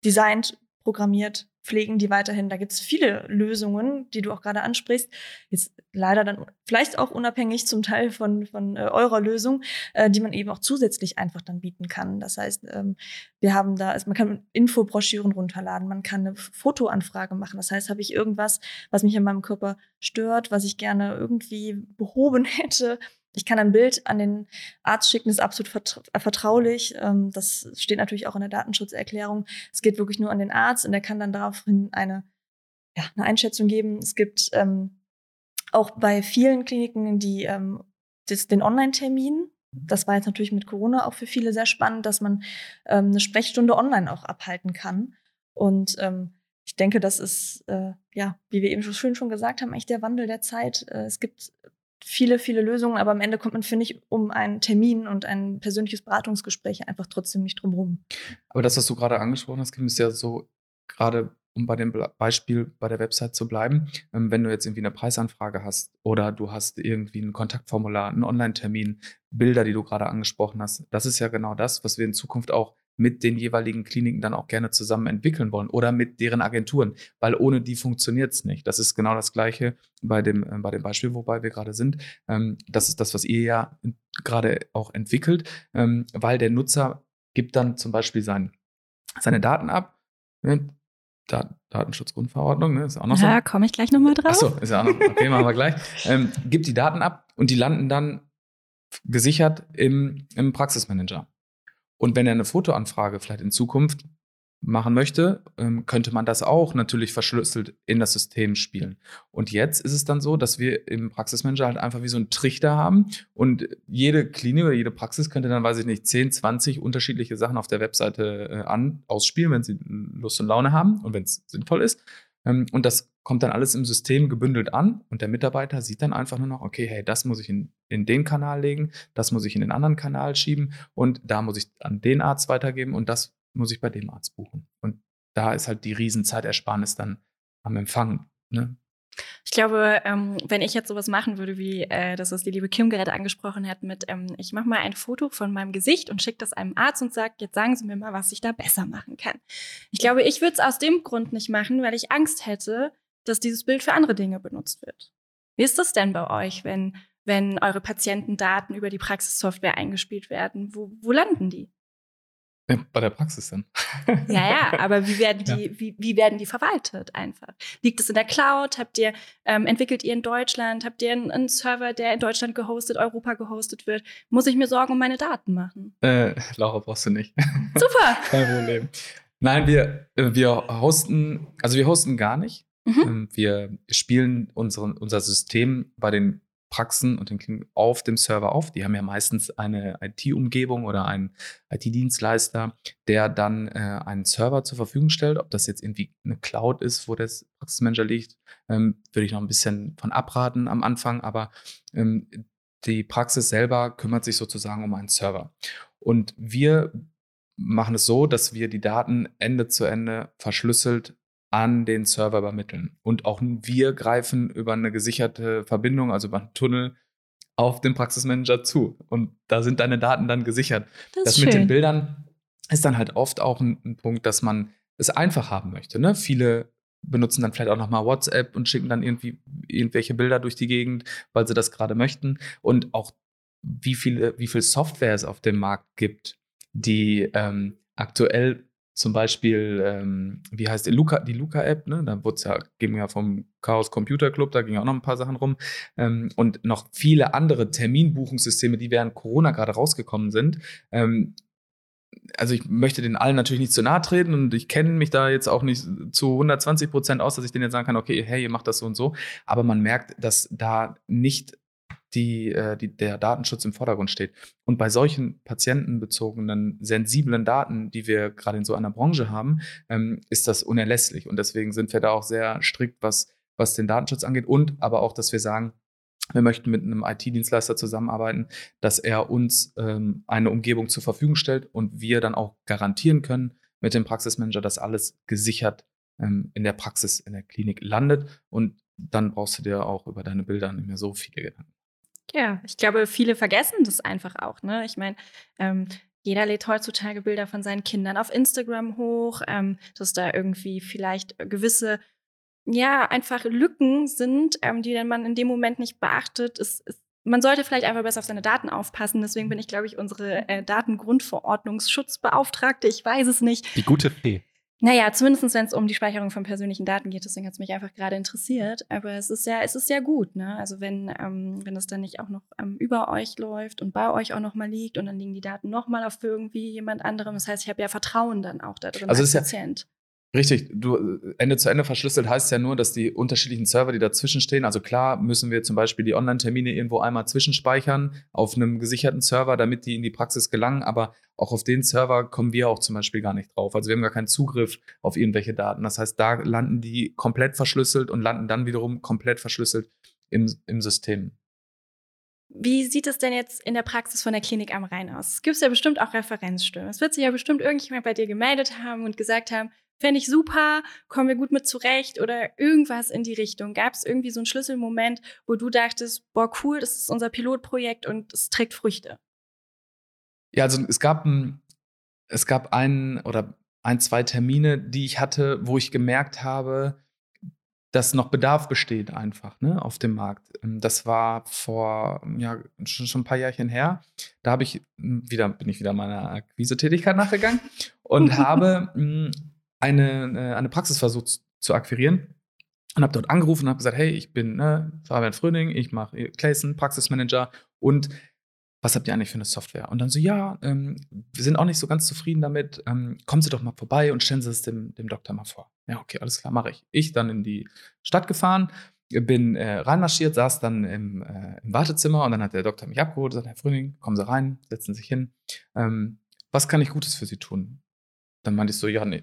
designt, programmiert, pflegen die weiterhin. Da gibt es viele Lösungen, die du auch gerade ansprichst. Jetzt leider dann vielleicht auch unabhängig zum Teil von, von äh, eurer Lösung, äh, die man eben auch zusätzlich einfach dann bieten kann. Das heißt, ähm, wir haben da, also man kann Infobroschüren runterladen, man kann eine Fotoanfrage machen. Das heißt, habe ich irgendwas, was mich in meinem Körper stört, was ich gerne irgendwie behoben hätte. Ich kann ein Bild an den Arzt schicken, das ist absolut äh, vertraulich. Ähm, das steht natürlich auch in der Datenschutzerklärung. Es geht wirklich nur an den Arzt und er kann dann daraufhin eine, ja, eine Einschätzung geben. Es gibt ähm, auch bei vielen Kliniken die, ähm, das, den Online-Termin. Das war jetzt natürlich mit Corona auch für viele sehr spannend, dass man ähm, eine Sprechstunde online auch abhalten kann. Und ähm, ich denke, das ist, äh, ja, wie wir eben schon schön schon gesagt haben, eigentlich der Wandel der Zeit. Äh, es gibt viele, viele Lösungen, aber am Ende kommt man, finde ich, um einen Termin und ein persönliches Beratungsgespräch einfach trotzdem nicht drum rum. Aber das, was du gerade angesprochen hast, Kim, ist ja so, gerade um bei dem Beispiel bei der Website zu bleiben, ähm, wenn du jetzt irgendwie eine Preisanfrage hast oder du hast irgendwie ein Kontaktformular, einen Online-Termin, Bilder, die du gerade angesprochen hast, das ist ja genau das, was wir in Zukunft auch mit den jeweiligen Kliniken dann auch gerne zusammen entwickeln wollen oder mit deren Agenturen, weil ohne die funktioniert es nicht. Das ist genau das Gleiche bei dem, äh, bei dem Beispiel, wobei wir gerade sind. Ähm, das ist das, was ihr ja gerade auch entwickelt, ähm, weil der Nutzer gibt dann zum Beispiel sein, seine Daten ab. Ne? Dat Datenschutzgrundverordnung, ne? ist auch noch so. Da komme ich gleich nochmal drauf. Achso, ist ja auch noch, okay, machen wir gleich. Ähm, gibt die Daten ab und die landen dann gesichert im, im Praxismanager. Und wenn er eine Fotoanfrage vielleicht in Zukunft machen möchte, ähm, könnte man das auch natürlich verschlüsselt in das System spielen. Und jetzt ist es dann so, dass wir im Praxismanager halt einfach wie so einen Trichter haben und jede Klinik oder jede Praxis könnte dann, weiß ich nicht, 10, 20 unterschiedliche Sachen auf der Webseite äh, an, ausspielen, wenn sie Lust und Laune haben und wenn es sinnvoll ist. Ähm, und das kommt dann alles im System gebündelt an und der Mitarbeiter sieht dann einfach nur noch, okay, hey, das muss ich in, in den Kanal legen, das muss ich in den anderen Kanal schieben und da muss ich an den Arzt weitergeben und das muss ich bei dem Arzt buchen. Und da ist halt die Riesenzeitersparnis dann am Empfang. Ne? Ich glaube, ähm, wenn ich jetzt sowas machen würde, wie äh, das, was die liebe Kim gerade angesprochen hat, mit ähm, ich mache mal ein Foto von meinem Gesicht und schicke das einem Arzt und sage, jetzt sagen Sie mir mal, was ich da besser machen kann. Ich glaube, ich würde es aus dem Grund nicht machen, weil ich Angst hätte, dass dieses Bild für andere Dinge benutzt wird. Wie ist das denn bei euch, wenn, wenn eure Patientendaten über die Praxissoftware eingespielt werden? Wo, wo landen die? Bei der Praxis dann. Ja, ja, aber wie werden die, ja. wie, wie werden die verwaltet einfach? Liegt es in der Cloud? Habt ihr, ähm, entwickelt ihr in Deutschland? Habt ihr einen, einen, Server, der in Deutschland gehostet, Europa gehostet wird? Muss ich mir Sorgen um meine Daten machen? Äh, Laura, brauchst du nicht. Super. Kein Problem. Nein, wir, äh, wir hosten, also wir hosten gar nicht. Mhm. Ähm, wir spielen unseren, unser System bei den Praxen und den Kliniken auf dem Server auf. Die haben ja meistens eine IT-Umgebung oder einen IT-Dienstleister, der dann äh, einen Server zur Verfügung stellt. Ob das jetzt irgendwie eine Cloud ist, wo das Praxismanager liegt, ähm, würde ich noch ein bisschen von abraten am Anfang. Aber ähm, die Praxis selber kümmert sich sozusagen um einen Server. Und wir machen es so, dass wir die Daten Ende zu Ende verschlüsselt an den Server übermitteln. Und auch wir greifen über eine gesicherte Verbindung, also über einen Tunnel, auf den Praxismanager zu. Und da sind deine Daten dann gesichert. Das, das mit den Bildern ist dann halt oft auch ein, ein Punkt, dass man es einfach haben möchte. Ne? Viele benutzen dann vielleicht auch nochmal WhatsApp und schicken dann irgendwie irgendwelche Bilder durch die Gegend, weil sie das gerade möchten. Und auch wie viele, wie viel Software es auf dem Markt gibt, die ähm, aktuell zum Beispiel, ähm, wie heißt die Luca, die Luca-App, ne? Da wurde ja, ging ja vom Chaos Computer Club, da gingen auch noch ein paar Sachen rum. Ähm, und noch viele andere Terminbuchungssysteme, die während Corona gerade rausgekommen sind. Ähm, also ich möchte den allen natürlich nicht zu nahe treten und ich kenne mich da jetzt auch nicht zu 120 Prozent aus, dass ich denen jetzt sagen kann, okay, hey, ihr macht das so und so. Aber man merkt, dass da nicht die, äh, die, der Datenschutz im Vordergrund steht. Und bei solchen patientenbezogenen, sensiblen Daten, die wir gerade in so einer Branche haben, ähm, ist das unerlässlich. Und deswegen sind wir da auch sehr strikt, was, was den Datenschutz angeht. Und aber auch, dass wir sagen, wir möchten mit einem IT-Dienstleister zusammenarbeiten, dass er uns ähm, eine Umgebung zur Verfügung stellt und wir dann auch garantieren können mit dem Praxismanager, dass alles gesichert ähm, in der Praxis, in der Klinik landet. Und dann brauchst du dir auch über deine Bilder nicht mehr so viele Gedanken. Ja, ich glaube, viele vergessen das einfach auch. Ne? Ich meine, ähm, jeder lädt heutzutage Bilder von seinen Kindern auf Instagram hoch, ähm, dass da irgendwie vielleicht gewisse, ja, einfach Lücken sind, ähm, die dann man in dem Moment nicht beachtet. Es, es, man sollte vielleicht einfach besser auf seine Daten aufpassen. Deswegen bin ich, glaube ich, unsere äh, Datengrundverordnungsschutzbeauftragte. Ich weiß es nicht. Die gute Fee. Naja, zumindest wenn es um die Speicherung von persönlichen Daten geht, deswegen hat es mich einfach gerade interessiert. Aber es ist ja, es ist ja gut, ne? Also wenn, ähm, wenn das dann nicht auch noch ähm, über euch läuft und bei euch auch noch mal liegt und dann liegen die Daten noch mal auf irgendwie jemand anderem. Das heißt, ich habe ja Vertrauen dann auch da drin also als Patient. Ja Richtig, du äh, Ende zu Ende verschlüsselt heißt ja nur, dass die unterschiedlichen Server, die dazwischen stehen, also klar müssen wir zum Beispiel die Online-Termine irgendwo einmal zwischenspeichern auf einem gesicherten Server, damit die in die Praxis gelangen, aber auch auf den Server kommen wir auch zum Beispiel gar nicht drauf. Also wir haben gar keinen Zugriff auf irgendwelche Daten. Das heißt, da landen die komplett verschlüsselt und landen dann wiederum komplett verschlüsselt im, im System. Wie sieht es denn jetzt in der Praxis von der Klinik am Rhein aus? Es gibt ja bestimmt auch Referenzstimmen. Es wird sich ja bestimmt irgendjemand bei dir gemeldet haben und gesagt haben, fände ich super, kommen wir gut mit zurecht oder irgendwas in die Richtung. Gab es irgendwie so einen Schlüsselmoment, wo du dachtest, boah, cool, das ist unser Pilotprojekt und es trägt Früchte? Ja, also es gab, ein, es gab einen oder ein, zwei Termine, die ich hatte, wo ich gemerkt habe, dass noch Bedarf besteht einfach ne, auf dem Markt. Ähm, das war vor ja, schon, schon ein paar Jahrchen her. Da habe ich hm, wieder, bin ich wieder meiner Akquise-Tätigkeit nachgegangen und habe hm, eine, äh, eine Praxis versucht zu akquirieren und habe dort angerufen und habe gesagt, hey, ich bin ne, Fabian Fröning, ich mache Clayson, Praxismanager und was habt ihr eigentlich für eine Software? Und dann so, ja, ähm, wir sind auch nicht so ganz zufrieden damit. Ähm, kommen Sie doch mal vorbei und stellen Sie es dem, dem Doktor mal vor. Ja, okay, alles klar, mache ich. Ich dann in die Stadt gefahren, bin äh, reinmarschiert, saß dann im, äh, im, Wartezimmer und dann hat der Doktor mich abgeholt und sagt, Herr Fröning, kommen Sie rein, setzen Sie sich hin. Ähm, was kann ich Gutes für Sie tun? Dann meinte ich so, ja, nee.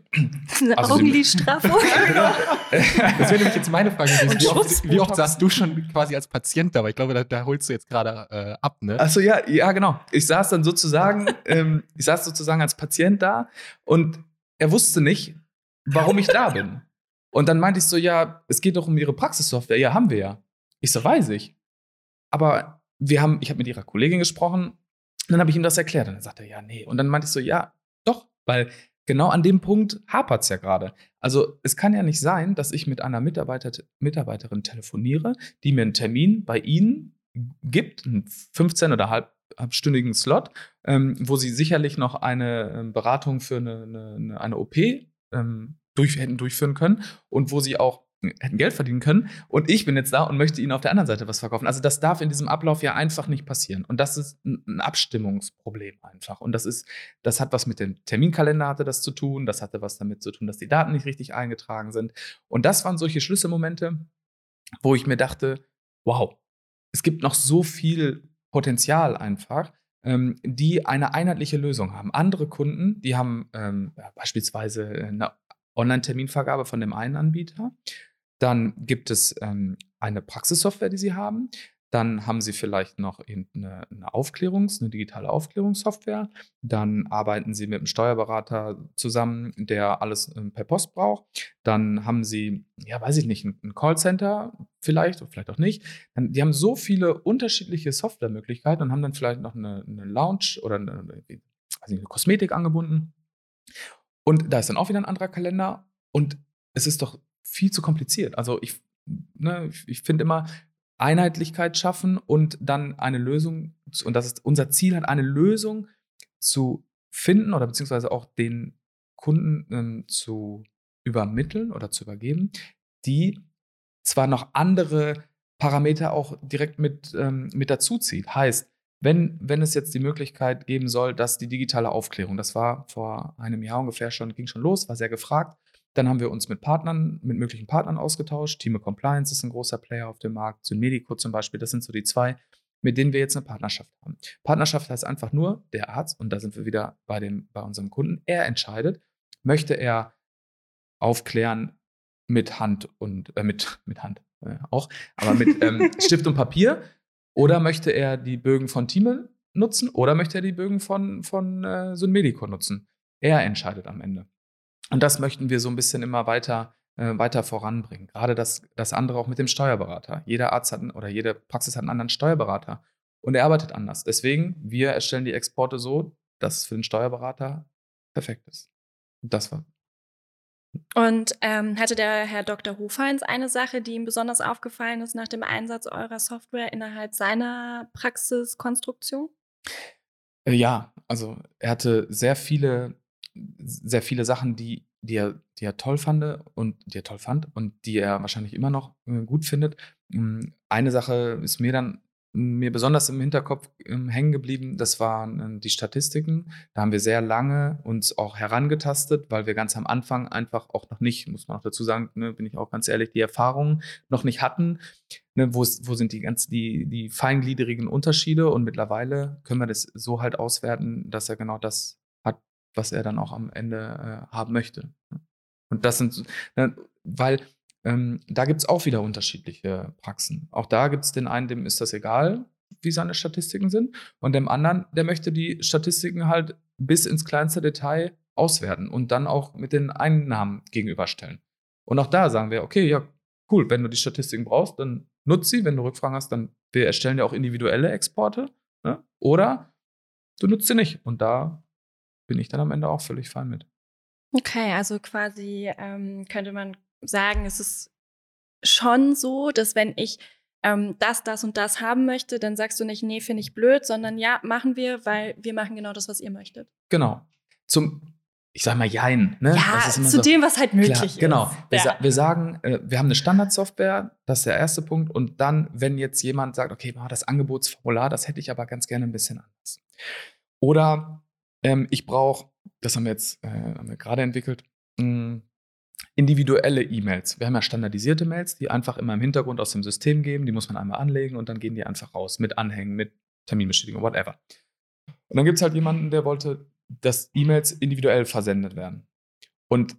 Eine also Augenlidstraffung. Genau. das wäre nämlich jetzt meine Frage gewesen. Wie oft, wie oft saßt du schon quasi als Patient da? Weil ich glaube, da, da holst du jetzt gerade äh, ab, ne? Achso, ja, ja, genau. Ich saß dann sozusagen, ähm, ich saß sozusagen als Patient da und er wusste nicht, warum ich da bin. Und dann meinte ich so, ja, es geht doch um ihre Praxissoftware. Ja, haben wir ja. Ich so, weiß ich. Aber wir haben, ich habe mit ihrer Kollegin gesprochen, und dann habe ich ihm das erklärt. Und dann sagte er, ja, nee. Und dann meinte ich so, ja, doch, weil genau an dem Punkt hapert es ja gerade. Also es kann ja nicht sein, dass ich mit einer Mitarbeiter, Mitarbeiterin telefoniere, die mir einen Termin bei Ihnen gibt, einen 15 oder halb, halbstündigen Slot, ähm, wo sie sicherlich noch eine ähm, Beratung für eine, eine, eine OP ähm, durch, hätten durchführen können und wo sie auch hätten Geld verdienen können. Und ich bin jetzt da und möchte ihnen auf der anderen Seite was verkaufen. Also das darf in diesem Ablauf ja einfach nicht passieren. Und das ist ein Abstimmungsproblem einfach. Und das ist, das hat was mit dem Terminkalender hatte das zu tun. Das hatte was damit zu tun, dass die Daten nicht richtig eingetragen sind. Und das waren solche Schlüsselmomente, wo ich mir dachte, wow, es gibt noch so viel Potenzial einfach, ähm, die eine einheitliche Lösung haben. Andere Kunden, die haben ähm, beispielsweise eine Online-Terminvergabe von dem einen Anbieter. Dann gibt es ähm, eine Praxissoftware, die sie haben. Dann haben sie vielleicht noch eine, eine Aufklärungs-, eine digitale Aufklärungssoftware. Dann arbeiten sie mit einem Steuerberater zusammen, der alles ähm, per Post braucht. Dann haben sie, ja, weiß ich nicht, ein, Callcenter vielleicht oder vielleicht auch nicht. Dann, die haben so viele unterschiedliche Softwaremöglichkeiten und haben dann vielleicht noch eine, eine Lounge oder eine, eine, eine Kosmetik angebunden. Und da ist dann auch wieder ein anderer Kalender. Und es ist doch viel zu kompliziert. Also ich, ne, ich finde immer, Einheitlichkeit schaffen und dann eine Lösung, und das ist unser Ziel, hat eine Lösung zu finden oder beziehungsweise auch den Kunden ähm, zu übermitteln oder zu übergeben, die zwar noch andere Parameter auch direkt mit, ähm, mit dazu zieht. Heißt, wenn, wenn es jetzt die Möglichkeit geben soll, dass die digitale Aufklärung, das war vor einem Jahr ungefähr schon, ging schon los, war sehr gefragt. Dann haben wir uns mit Partnern, mit möglichen Partnern ausgetauscht. Team Compliance ist ein großer Player auf dem Markt, Synmedico zum Beispiel, das sind so die zwei, mit denen wir jetzt eine Partnerschaft haben. Partnerschaft heißt einfach nur, der Arzt, und da sind wir wieder bei, dem, bei unserem Kunden, er entscheidet, möchte er aufklären mit Hand und äh, mit, mit Hand äh, auch, aber mit ähm, Stift und Papier oder möchte er die Bögen von Thieme nutzen oder möchte er die Bögen von, von äh, Synmedico nutzen? Er entscheidet am Ende. Und das möchten wir so ein bisschen immer weiter, äh, weiter voranbringen. Gerade das, das andere auch mit dem Steuerberater. Jeder Arzt hat oder jede Praxis hat einen anderen Steuerberater und er arbeitet anders. Deswegen, wir erstellen die Exporte so, dass es für den Steuerberater perfekt ist. Und das war und ähm, hatte der Herr Dr. Hofeins eine Sache, die ihm besonders aufgefallen ist nach dem Einsatz eurer Software innerhalb seiner Praxiskonstruktion? Äh, ja, also er hatte sehr viele, sehr viele Sachen, die, die, er, die er toll fand und die er toll fand und die er wahrscheinlich immer noch äh, gut findet. Hm, eine Sache ist mir dann mir besonders im Hinterkopf ähm, hängen geblieben, das waren äh, die Statistiken. Da haben wir sehr lange uns auch herangetastet, weil wir ganz am Anfang einfach auch noch nicht, muss man auch dazu sagen, ne, bin ich auch ganz ehrlich, die Erfahrungen noch nicht hatten. Ne, wo, wo sind die ganz die, die feingliedrigen Unterschiede? Und mittlerweile können wir das so halt auswerten, dass er genau das was er dann auch am Ende äh, haben möchte. Und das sind, ne, weil ähm, da gibt es auch wieder unterschiedliche Praxen. Auch da gibt es den einen, dem ist das egal, wie seine Statistiken sind, und dem anderen, der möchte die Statistiken halt bis ins kleinste Detail auswerten und dann auch mit den Einnahmen gegenüberstellen. Und auch da sagen wir, okay, ja, cool, wenn du die Statistiken brauchst, dann nutz sie. Wenn du Rückfragen hast, dann wir erstellen ja auch individuelle Exporte. Ne? Oder du nutzt sie nicht. Und da bin ich dann am Ende auch völlig fein mit. Okay, also quasi ähm, könnte man sagen, es ist schon so, dass wenn ich ähm, das, das und das haben möchte, dann sagst du nicht, nee, finde ich blöd, sondern ja, machen wir, weil wir machen genau das, was ihr möchtet. Genau. Zum, ich sag mal, Jein. Ne? Ja, zu so, dem, was halt möglich klar, ist. Genau. Wir, ja. sa wir sagen, äh, wir haben eine Standardsoftware, das ist der erste Punkt. Und dann, wenn jetzt jemand sagt, okay, das Angebotsformular, das hätte ich aber ganz gerne ein bisschen anders. Oder ähm, ich brauche, das haben wir jetzt äh, gerade entwickelt, mh, hm, individuelle E-Mails. Wir haben ja standardisierte Mails, die einfach immer im Hintergrund aus dem System geben. Die muss man einmal anlegen und dann gehen die einfach raus mit Anhängen, mit Terminbestätigung, whatever. Und dann gibt es halt jemanden, der wollte, dass E-Mails individuell versendet werden. Und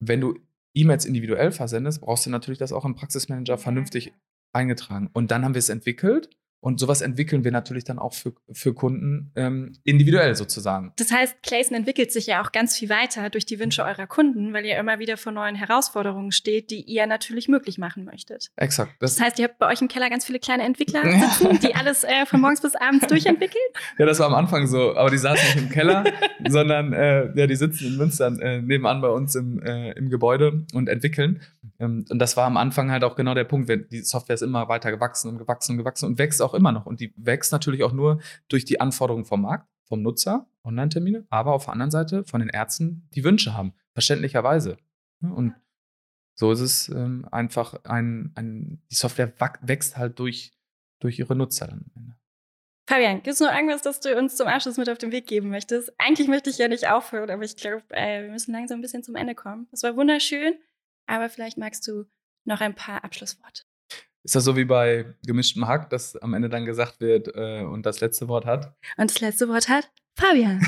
wenn du E-Mails individuell versendest, brauchst du natürlich das auch im Praxismanager vernünftig eingetragen. Und dann haben wir es entwickelt Und sowas entwickeln wir natürlich dann auch für, für Kunden ähm, individuell sozusagen. Das heißt, Clayson entwickelt sich ja auch ganz viel weiter durch die Wünsche eurer Kunden, weil ihr immer wieder vor neuen Herausforderungen steht, die ihr natürlich möglich machen möchtet. Exakt. Das, das heißt, ihr habt bei euch im Keller ganz viele kleine Entwickler sitzen, die alles äh, von morgens bis abends durchentwickeln? Ja, das war am Anfang so, aber die saßen nicht im Keller, sondern äh, ja, die sitzen in Münster äh, nebenan bei uns im, äh, im Gebäude und entwickeln. Ähm, und das war am Anfang halt auch genau der Punkt, die Software ist immer weiter gewachsen und gewachsen und gewachsen und wächst auch immer noch. Und die wächst natürlich auch nur durch die Anforderungen vom Markt, vom Nutzer, Online-Termine, aber auf der anderen Seite von den Ärzten, die Wünsche haben, verständlicherweise. Und so ist es ähm, einfach ein, ein, die Software wächst halt durch, durch ihre Nutzer dann. Fabian, gibt es noch irgendwas, das du uns zum Abschluss mit auf den Weg geben möchtest? Eigentlich möchte ich ja nicht aufhören, aber ich glaube, äh, wir müssen langsam ein bisschen zum Ende kommen. Das war wunderschön, aber vielleicht magst du noch ein paar Abschlussworte. Ist das so wie bei gemischtem Hack, dass am Ende dann gesagt wird äh, und das letzte Wort hat? Und das letzte Wort hat Fabian.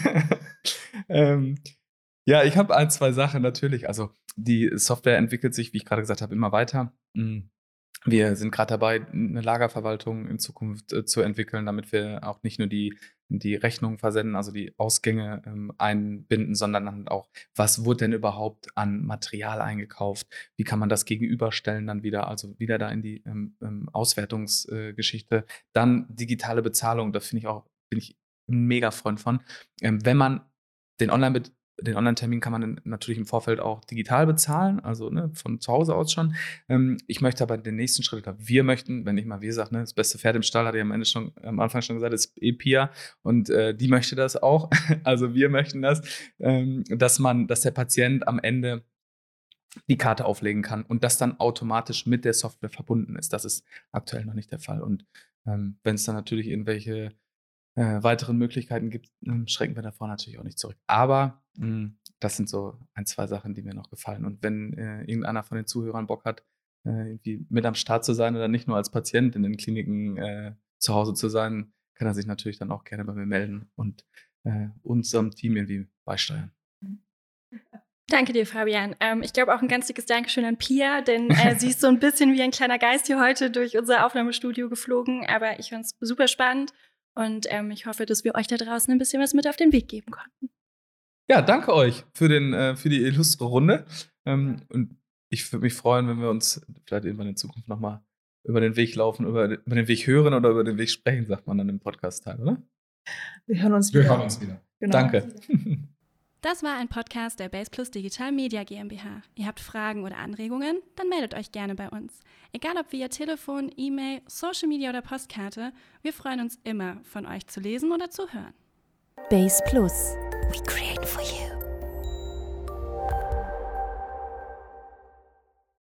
ähm, ja, ich habe ein, zwei Sachen natürlich. Also die Software entwickelt sich, wie ich gerade gesagt habe, immer weiter. Mhm. Wir sind gerade dabei, eine Lagerverwaltung in Zukunft äh, zu entwickeln, damit wir auch nicht nur die, die Rechnungen versenden, also die Ausgänge ähm, einbinden, sondern auch, was wurde denn überhaupt an Material eingekauft? Wie kann man das gegenüberstellen dann wieder, also wieder da in die ähm, ähm, Auswertungsgeschichte. dann digitale Bezahlung, da finde ich auch, bin ich ein mega Freund von. Ähm, wenn man den Online den Online-Termin kann man natürlich im Vorfeld auch digital bezahlen, also ne, von zu Hause aus schon. Ähm, ich möchte aber den nächsten Schritt, oder wir möchten, wenn ich mal wie sage, ne, das beste Pferd im Stall, hatte ich am Ende schon, am Anfang schon gesagt, ist EPIA und äh, die möchte das auch. also wir möchten das, ähm, dass man, dass der Patient am Ende die Karte auflegen kann und das dann automatisch mit der Software verbunden ist. Das ist aktuell noch nicht der Fall. Und ähm, wenn es dann natürlich irgendwelche äh, weiteren Möglichkeiten gibt, äh, schrecken wir davor natürlich auch nicht zurück. Aber mh, hm, das sind so ein, zwei Sachen, die mir noch gefallen. Und wenn äh, irgendeiner von den Zuhörern Bock hat, äh, irgendwie mit am Start zu sein oder nicht nur als Patient in den Kliniken äh, zu Hause zu sein, kann er sich natürlich dann auch gerne bei mir melden und äh, unserem Team irgendwie beisteuern. Danke dir, Fabian. Ähm, ich glaube auch ein ganz dickes Dankeschön an Pia, denn äh, sie ist so ein bisschen wie ein kleiner Geist hier heute durch unser Aufnahmestudio geflogen. Aber ich fand es super spannend und ähm, ich hoffe, dass wir euch da draußen ein bisschen was mit auf den Weg geben konnten. Ja, danke euch für, den, äh, für die illustre Runde. Ähm, und ich würde mich freuen, wenn wir uns vielleicht irgendwann in Zukunft nochmal über den Weg laufen, über, über, den Weg hören oder über den Weg sprechen, sagt man dann im Podcast-Teil, oder? Wir hören uns wieder. Wir hören uns wieder. Genau. Danke. Das war ein Podcast der Base Plus Digital Media GmbH. Ihr habt Fragen oder Anregungen? Dann meldet euch gerne bei uns. Egal ob via Telefon, E-Mail, Social Media oder Postkarte, wir freuen uns immer, von euch zu lesen oder zu hören. Base Plus. We create for you.